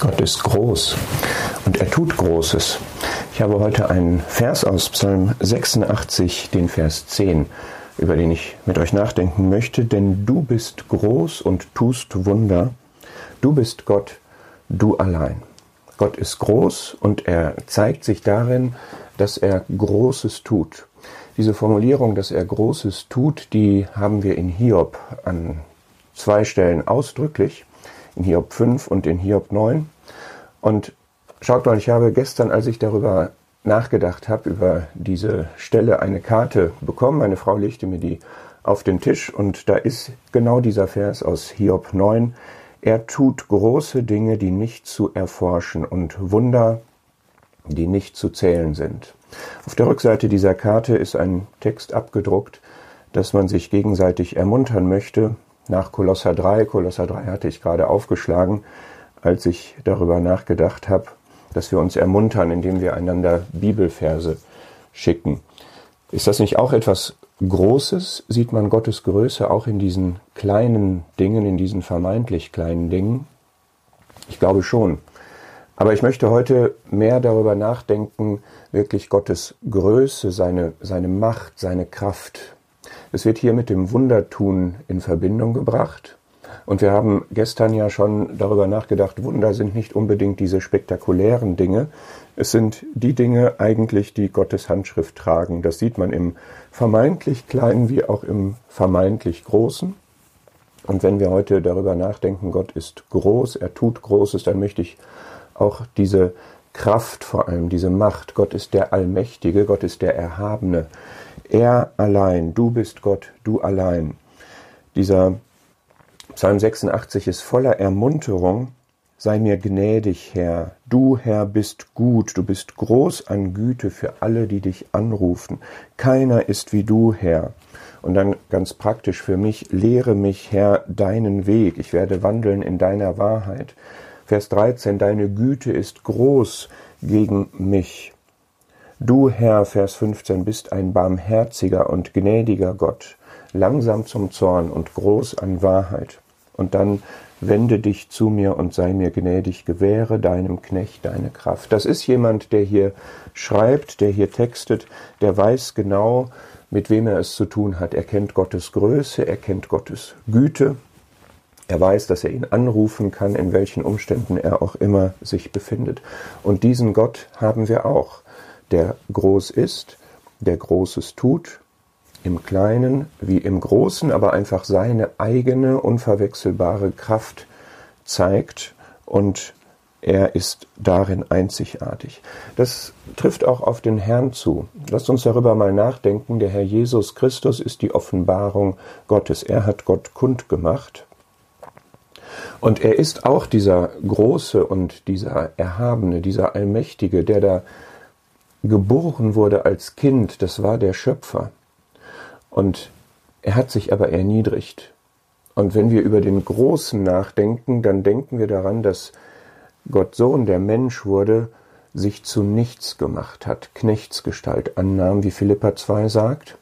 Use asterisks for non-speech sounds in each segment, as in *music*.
Gott ist groß und er tut Großes. Ich habe heute einen Vers aus Psalm 86, den Vers 10, über den ich mit euch nachdenken möchte. Denn du bist groß und tust Wunder. Du bist Gott, du allein. Gott ist groß und er zeigt sich darin, dass er Großes tut. Diese Formulierung, dass er Großes tut, die haben wir in Hiob an zwei Stellen ausdrücklich in Hiob 5 und in Hiob 9. Und schaut mal, ich habe gestern, als ich darüber nachgedacht habe, über diese Stelle eine Karte bekommen. Meine Frau legte mir die auf den Tisch und da ist genau dieser Vers aus Hiob 9. Er tut große Dinge, die nicht zu erforschen und Wunder, die nicht zu zählen sind. Auf der Rückseite dieser Karte ist ein Text abgedruckt, dass man sich gegenseitig ermuntern möchte, nach Kolosser 3. Kolosser 3 hatte ich gerade aufgeschlagen, als ich darüber nachgedacht habe, dass wir uns ermuntern, indem wir einander Bibelverse schicken. Ist das nicht auch etwas Großes? Sieht man Gottes Größe auch in diesen kleinen Dingen, in diesen vermeintlich kleinen Dingen? Ich glaube schon. Aber ich möchte heute mehr darüber nachdenken, wirklich Gottes Größe, seine, seine Macht, seine Kraft es wird hier mit dem Wundertun in Verbindung gebracht. Und wir haben gestern ja schon darüber nachgedacht, Wunder sind nicht unbedingt diese spektakulären Dinge. Es sind die Dinge eigentlich, die Gottes Handschrift tragen. Das sieht man im vermeintlich kleinen wie auch im vermeintlich großen. Und wenn wir heute darüber nachdenken, Gott ist groß, er tut Großes, dann möchte ich auch diese Kraft vor allem, diese Macht, Gott ist der Allmächtige, Gott ist der Erhabene, er allein, du bist Gott, du allein. Dieser Psalm 86 ist voller Ermunterung. Sei mir gnädig, Herr. Du, Herr, bist gut. Du bist groß an Güte für alle, die dich anrufen. Keiner ist wie du, Herr. Und dann ganz praktisch für mich, lehre mich, Herr, deinen Weg. Ich werde wandeln in deiner Wahrheit. Vers 13, deine Güte ist groß gegen mich. Du, Herr, Vers 15, bist ein barmherziger und gnädiger Gott, langsam zum Zorn und groß an Wahrheit. Und dann wende dich zu mir und sei mir gnädig, gewähre deinem Knecht deine Kraft. Das ist jemand, der hier schreibt, der hier textet, der weiß genau, mit wem er es zu tun hat. Er kennt Gottes Größe, er kennt Gottes Güte, er weiß, dass er ihn anrufen kann, in welchen Umständen er auch immer sich befindet. Und diesen Gott haben wir auch der groß ist, der Großes tut, im Kleinen wie im Großen, aber einfach seine eigene unverwechselbare Kraft zeigt und er ist darin einzigartig. Das trifft auch auf den Herrn zu. Lasst uns darüber mal nachdenken. Der Herr Jesus Christus ist die Offenbarung Gottes. Er hat Gott kundgemacht. Und er ist auch dieser Große und dieser Erhabene, dieser Allmächtige, der da geboren wurde als Kind, das war der Schöpfer. Und er hat sich aber erniedrigt. Und wenn wir über den Großen nachdenken, dann denken wir daran, dass Gott Sohn, der Mensch wurde, sich zu nichts gemacht hat, Knechtsgestalt annahm, wie Philippa 2 sagt,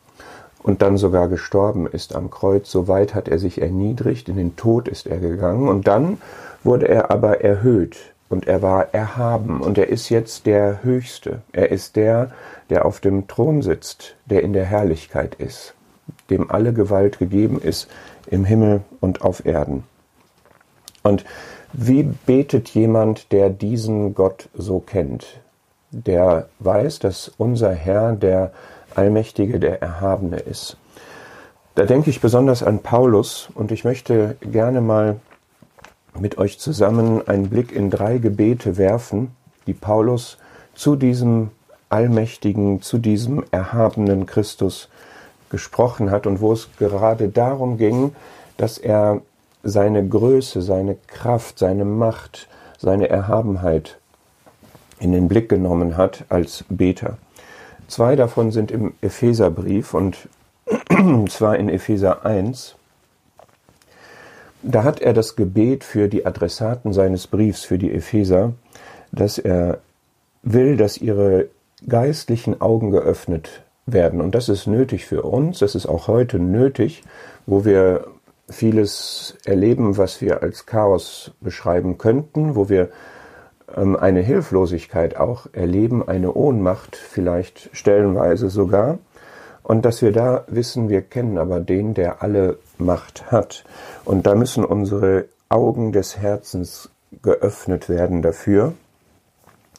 und dann sogar gestorben ist am Kreuz. So weit hat er sich erniedrigt, in den Tod ist er gegangen, und dann wurde er aber erhöht und er war erhaben und er ist jetzt der Höchste. Er ist der, der auf dem Thron sitzt, der in der Herrlichkeit ist, dem alle Gewalt gegeben ist im Himmel und auf Erden. Und wie betet jemand, der diesen Gott so kennt, der weiß, dass unser Herr der Allmächtige, der Erhabene ist? Da denke ich besonders an Paulus und ich möchte gerne mal mit euch zusammen einen Blick in drei Gebete werfen, die Paulus zu diesem allmächtigen, zu diesem erhabenen Christus gesprochen hat und wo es gerade darum ging, dass er seine Größe, seine Kraft, seine Macht, seine Erhabenheit in den Blick genommen hat als Beter. Zwei davon sind im Epheserbrief und *clears throat* zwar in Epheser 1 da hat er das Gebet für die Adressaten seines Briefs, für die Epheser, dass er will, dass ihre geistlichen Augen geöffnet werden. Und das ist nötig für uns, das ist auch heute nötig, wo wir vieles erleben, was wir als Chaos beschreiben könnten, wo wir ähm, eine Hilflosigkeit auch erleben, eine Ohnmacht vielleicht stellenweise sogar. Und dass wir da wissen, wir kennen aber den, der alle Macht hat. Und da müssen unsere Augen des Herzens geöffnet werden dafür.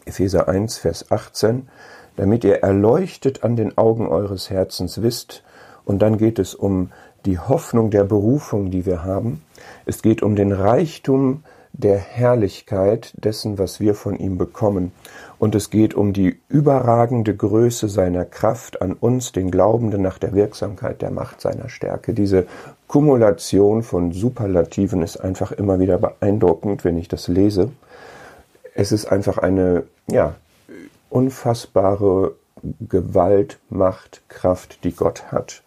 Epheser 1, Vers 18, damit ihr erleuchtet an den Augen eures Herzens wisst. Und dann geht es um die Hoffnung der Berufung, die wir haben. Es geht um den Reichtum der Herrlichkeit dessen, was wir von ihm bekommen. Und es geht um die überragende Größe seiner Kraft an uns, den Glaubenden, nach der Wirksamkeit der Macht seiner Stärke. Diese Kumulation von Superlativen ist einfach immer wieder beeindruckend, wenn ich das lese. Es ist einfach eine, ja, unfassbare Gewalt, Macht, Kraft, die Gott hat.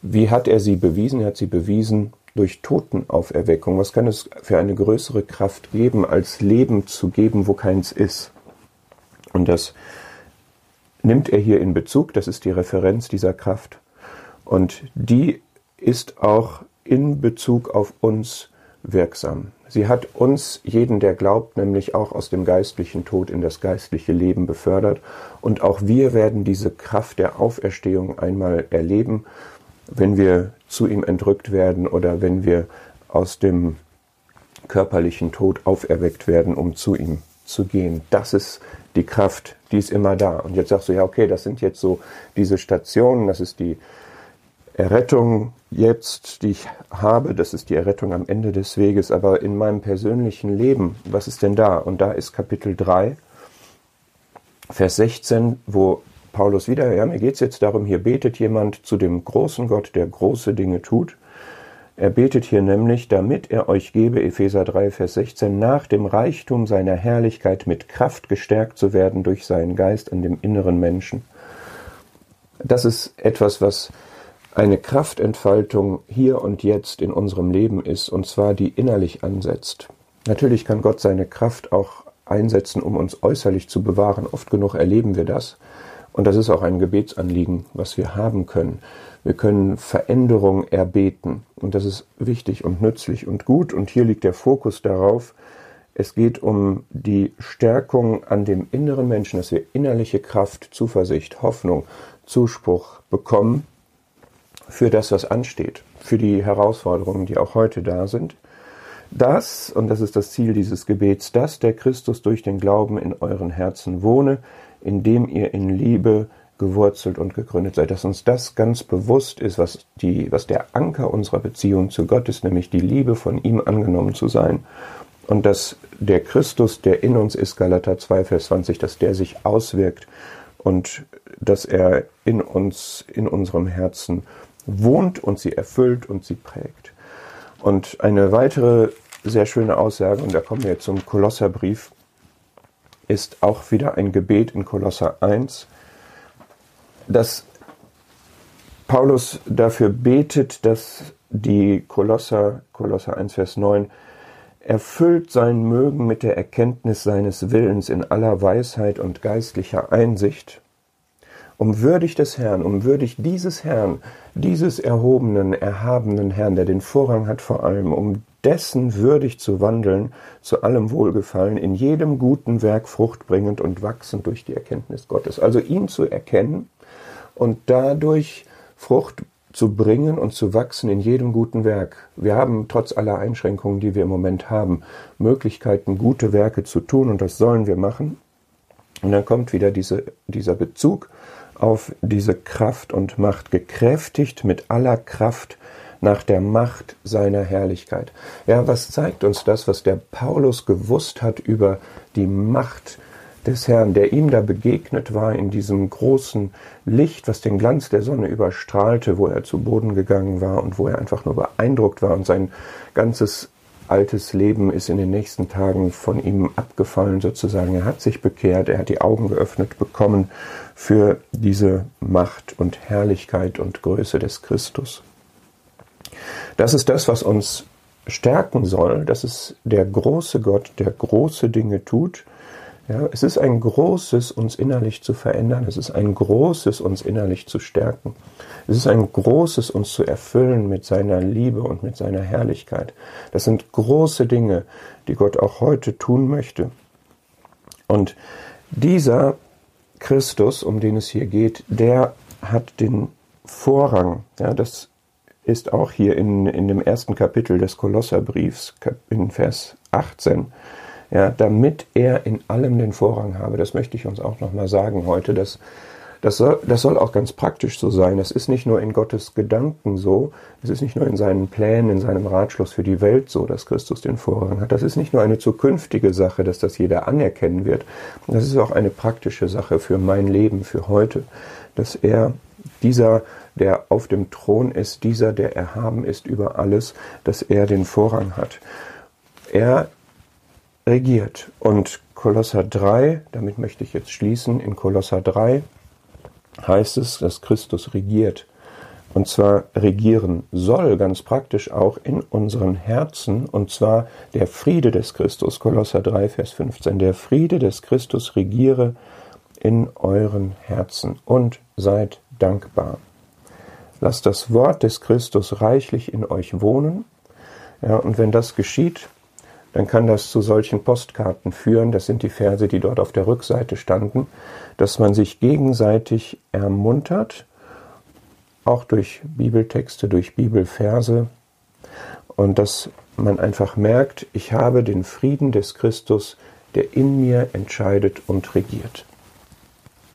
Wie hat er sie bewiesen? Er hat sie bewiesen durch Totenauferweckung. Was kann es für eine größere Kraft geben, als Leben zu geben, wo keins ist? Und das nimmt er hier in Bezug, das ist die Referenz dieser Kraft. Und die ist auch in Bezug auf uns wirksam. Sie hat uns, jeden, der glaubt, nämlich auch aus dem geistlichen Tod in das geistliche Leben befördert. Und auch wir werden diese Kraft der Auferstehung einmal erleben wenn wir zu ihm entrückt werden oder wenn wir aus dem körperlichen Tod auferweckt werden, um zu ihm zu gehen. Das ist die Kraft, die ist immer da. Und jetzt sagst du, ja, okay, das sind jetzt so diese Stationen, das ist die Errettung jetzt, die ich habe, das ist die Errettung am Ende des Weges, aber in meinem persönlichen Leben, was ist denn da? Und da ist Kapitel 3, Vers 16, wo Paulus wieder, ja, mir geht es jetzt darum, hier betet jemand zu dem großen Gott, der große Dinge tut. Er betet hier nämlich, damit er euch gebe, Epheser 3, Vers 16, nach dem Reichtum seiner Herrlichkeit mit Kraft gestärkt zu werden durch seinen Geist an dem inneren Menschen. Das ist etwas, was eine Kraftentfaltung hier und jetzt in unserem Leben ist, und zwar die innerlich ansetzt. Natürlich kann Gott seine Kraft auch einsetzen, um uns äußerlich zu bewahren. Oft genug erleben wir das. Und das ist auch ein Gebetsanliegen, was wir haben können. Wir können Veränderung erbeten. Und das ist wichtig und nützlich und gut. Und hier liegt der Fokus darauf, es geht um die Stärkung an dem inneren Menschen, dass wir innerliche Kraft, Zuversicht, Hoffnung, Zuspruch bekommen für das, was ansteht, für die Herausforderungen, die auch heute da sind. Das, und das ist das Ziel dieses Gebets, dass der Christus durch den Glauben in euren Herzen wohne, indem ihr in Liebe gewurzelt und gegründet seid, dass uns das ganz bewusst ist, was, die, was der Anker unserer Beziehung zu Gott ist, nämlich die Liebe von ihm angenommen zu sein. Und dass der Christus, der in uns ist, Galater 2, Vers 20, dass der sich auswirkt und dass er in uns, in unserem Herzen wohnt und sie erfüllt und sie prägt. Und eine weitere sehr schöne Aussage, und da kommen wir zum Kolosserbrief, ist auch wieder ein Gebet in Kolosser 1, dass Paulus dafür betet, dass die Kolosser, Kolosser 1, Vers 9, erfüllt sein mögen mit der Erkenntnis seines Willens in aller Weisheit und geistlicher Einsicht, um würdig des Herrn, um würdig dieses Herrn, dieses erhobenen, erhabenen Herrn, der den Vorrang hat vor allem, um dessen würdig zu wandeln, zu allem Wohlgefallen, in jedem guten Werk fruchtbringend und wachsend durch die Erkenntnis Gottes. Also ihn zu erkennen und dadurch Frucht zu bringen und zu wachsen in jedem guten Werk. Wir haben trotz aller Einschränkungen, die wir im Moment haben, Möglichkeiten, gute Werke zu tun und das sollen wir machen. Und dann kommt wieder diese, dieser Bezug auf diese Kraft und Macht, gekräftigt mit aller Kraft nach der Macht seiner Herrlichkeit. Ja, was zeigt uns das, was der Paulus gewusst hat über die Macht des Herrn, der ihm da begegnet war in diesem großen Licht, was den Glanz der Sonne überstrahlte, wo er zu Boden gegangen war und wo er einfach nur beeindruckt war und sein ganzes altes Leben ist in den nächsten Tagen von ihm abgefallen sozusagen. Er hat sich bekehrt, er hat die Augen geöffnet bekommen für diese Macht und Herrlichkeit und Größe des Christus. Das ist das, was uns stärken soll. Das ist der große Gott, der große Dinge tut. Ja, es ist ein großes, uns innerlich zu verändern. Es ist ein großes, uns innerlich zu stärken. Es ist ein großes, uns zu erfüllen mit seiner Liebe und mit seiner Herrlichkeit. Das sind große Dinge, die Gott auch heute tun möchte. Und dieser Christus, um den es hier geht, der hat den Vorrang. Ja, das ist auch hier in, in dem ersten Kapitel des Kolosserbriefs, in Vers 18, ja, damit er in allem den Vorrang habe. Das möchte ich uns auch nochmal sagen heute, dass das soll, das soll auch ganz praktisch so sein. Es ist nicht nur in Gottes Gedanken so, es ist nicht nur in seinen Plänen, in seinem Ratschluss für die Welt so, dass Christus den Vorrang hat. Das ist nicht nur eine zukünftige Sache, dass das jeder anerkennen wird. Das ist auch eine praktische Sache für mein Leben, für heute, dass er dieser, der auf dem Thron ist, dieser, der erhaben ist über alles, dass er den Vorrang hat. Er regiert. Und Kolosser 3, damit möchte ich jetzt schließen, in Kolosser 3 heißt es, dass Christus regiert. Und zwar regieren soll ganz praktisch auch in unseren Herzen, und zwar der Friede des Christus, Kolosser 3, Vers 15, der Friede des Christus regiere in euren Herzen und seid dankbar. Lasst das Wort des Christus reichlich in euch wohnen. Ja, und wenn das geschieht, dann kann das zu solchen Postkarten führen, das sind die Verse, die dort auf der Rückseite standen, dass man sich gegenseitig ermuntert, auch durch Bibeltexte, durch Bibelverse, und dass man einfach merkt, ich habe den Frieden des Christus, der in mir entscheidet und regiert.